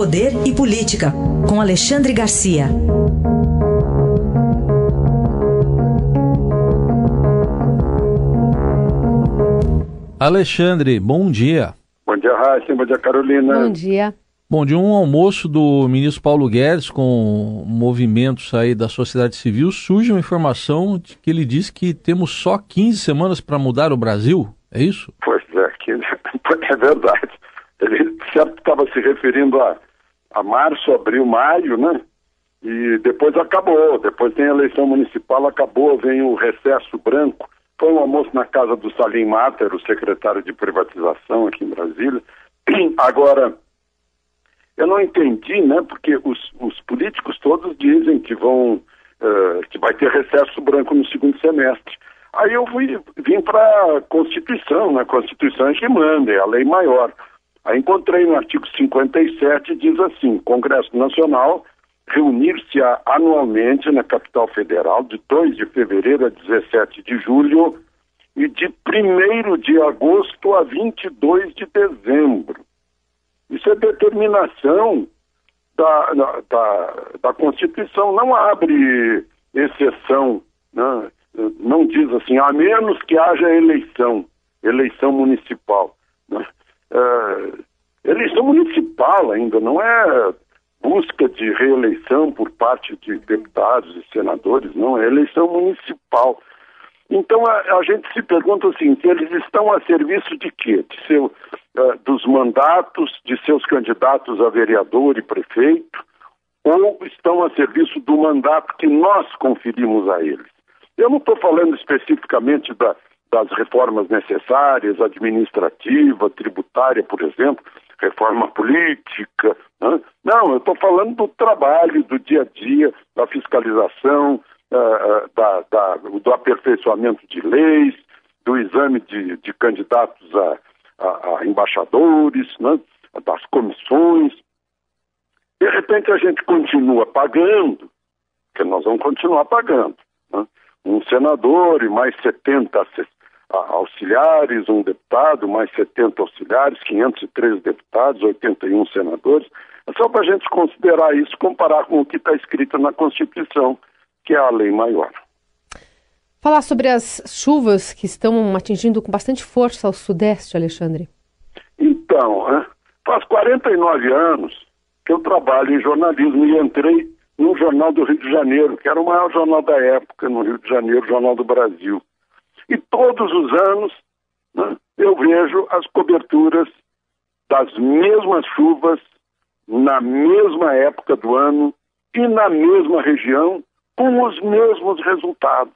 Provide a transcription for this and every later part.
Poder e Política, com Alexandre Garcia. Alexandre, bom dia. Bom dia, Raíssa. Bom dia, Carolina. Bom dia. Bom, de um almoço do ministro Paulo Guedes com movimentos aí da sociedade civil, surge uma informação de que ele diz que temos só 15 semanas para mudar o Brasil. É isso? Pois é, é verdade. Ele certo estava se referindo a, a março, abril, maio, né? E depois acabou. Depois tem a eleição municipal, acabou, vem o recesso branco. Foi um almoço na casa do Salim Mater, o secretário de privatização aqui em Brasília. Agora, eu não entendi, né? Porque os, os políticos todos dizem que vão uh, que vai ter recesso branco no segundo semestre. Aí eu fui, vim para a Constituição, né? A Constituição é que manda, é a lei maior. Aí encontrei no artigo 57, diz assim, Congresso Nacional reunir-se anualmente na capital federal de 2 de fevereiro a 17 de julho e de 1 de agosto a 22 de dezembro. Isso é determinação da, da, da Constituição, não abre exceção, né? não diz assim, a menos que haja eleição, eleição municipal. Né? É, eleição municipal ainda, não é busca de reeleição por parte de deputados e senadores, não, é eleição municipal. Então a, a gente se pergunta assim, eles estão a serviço de quê? De seu, uh, dos mandatos de seus candidatos a vereador e prefeito, ou estão a serviço do mandato que nós conferimos a eles? Eu não estou falando especificamente da, das reformas necessárias, administrativa, tributária, por exemplo, reforma política. Né? Não, eu estou falando do trabalho, do dia a dia, da fiscalização, uh, da, da, do aperfeiçoamento de leis, do exame de, de candidatos a, a, a embaixadores, né? das comissões. De repente a gente continua pagando, que nós vamos continuar pagando. Né? Um senador e mais 70 auxiliares, um deputado, mais 70 auxiliares, 513 deputados, 81 senadores. É só para a gente considerar isso, comparar com o que está escrito na Constituição, que é a lei maior. Falar sobre as chuvas que estão atingindo com bastante força o Sudeste, Alexandre. Então, faz 49 anos que eu trabalho em jornalismo e entrei no Jornal do Rio de Janeiro, que era o maior jornal da época no Rio de Janeiro, Jornal do Brasil. E todos os anos né, eu vejo as coberturas das mesmas chuvas na mesma época do ano e na mesma região com os mesmos resultados.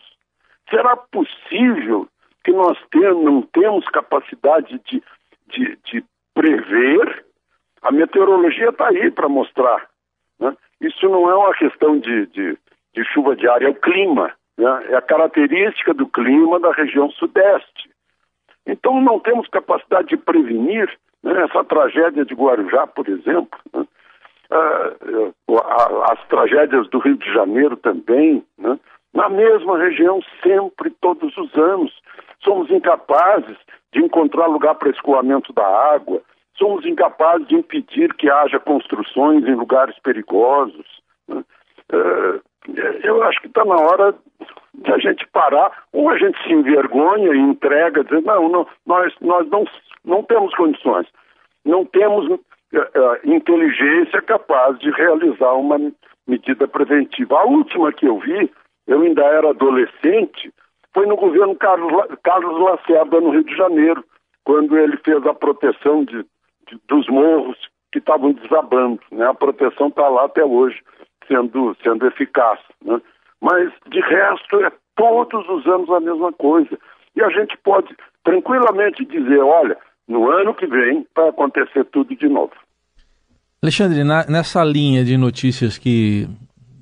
Será possível que nós não temos capacidade de, de, de prever? A meteorologia está aí para mostrar. Né? Isso não é uma questão de, de, de chuva diária, é o clima. Né? É a característica do clima da região sudeste. Então não temos capacidade de prevenir né? essa tragédia de Guarujá, por exemplo. Né? Ah, as tragédias do Rio de Janeiro também, né? na mesma região sempre, todos os anos. Somos incapazes de encontrar lugar para escoamento da água, somos incapazes de impedir que haja construções em lugares perigosos. Né? Eu acho que está na hora de a gente parar, ou a gente se envergonha e entrega, dizer, não, não nós, nós não, não temos condições, não temos uh, inteligência capaz de realizar uma medida preventiva. A última que eu vi, eu ainda era adolescente, foi no governo Carlos, Carlos Lacerda, no Rio de Janeiro, quando ele fez a proteção de, de dos morros que estavam desabando. Né? A proteção está lá até hoje sendo, sendo eficaz. Né? Mas, de resto, é todos os anos a mesma coisa. E a gente pode tranquilamente dizer: olha, no ano que vem vai acontecer tudo de novo. Alexandre, na, nessa linha de notícias que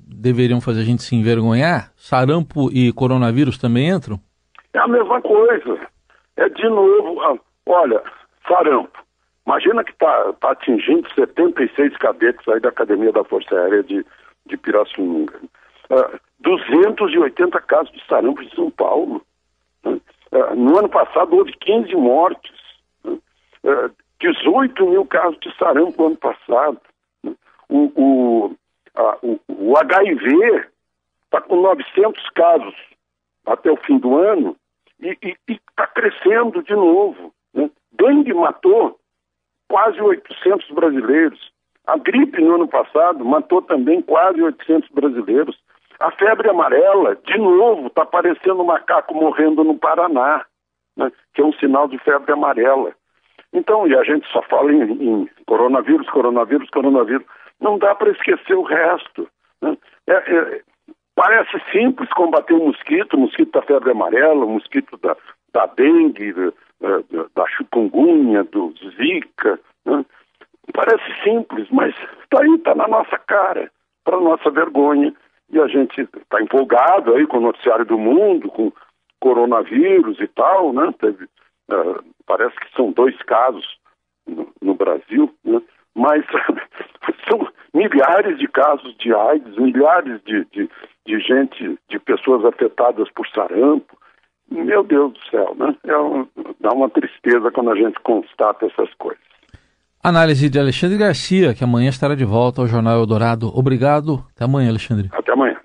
deveriam fazer a gente se envergonhar, sarampo e coronavírus também entram? É a mesma coisa. É de novo, ah, olha, sarampo. Imagina que está tá atingindo 76 cadetes aí da Academia da Força Aérea de, de Pirassununga. Uh, 280 casos de sarampo em São Paulo. Uh, no ano passado houve 15 mortes. Uh, 18 mil casos de sarampo no ano passado. O, o, a, o, o HIV está com 900 casos até o fim do ano e está crescendo de novo. Né? Dengue matou quase 800 brasileiros. A gripe no ano passado matou também quase 800 brasileiros. A febre amarela, de novo, está parecendo um macaco morrendo no Paraná, né? que é um sinal de febre amarela. Então, e a gente só fala em, em coronavírus, coronavírus, coronavírus. Não dá para esquecer o resto. Né? É, é, parece simples combater o mosquito, o mosquito da febre amarela, o mosquito da, da dengue, da, da chikungunya, do zika. Né? Parece simples, mas está aí, está na nossa cara, para nossa vergonha. E a gente está empolgado aí com o noticiário do mundo, com coronavírus e tal, né? Teve, uh, parece que são dois casos no, no Brasil, né? mas são milhares de casos de AIDS, milhares de, de, de, gente, de pessoas afetadas por sarampo. Meu Deus do céu, né? É um, dá uma tristeza quando a gente constata essas coisas. Análise de Alexandre Garcia, que amanhã estará de volta ao Jornal Eldorado. Obrigado. Até amanhã, Alexandre. Até amanhã.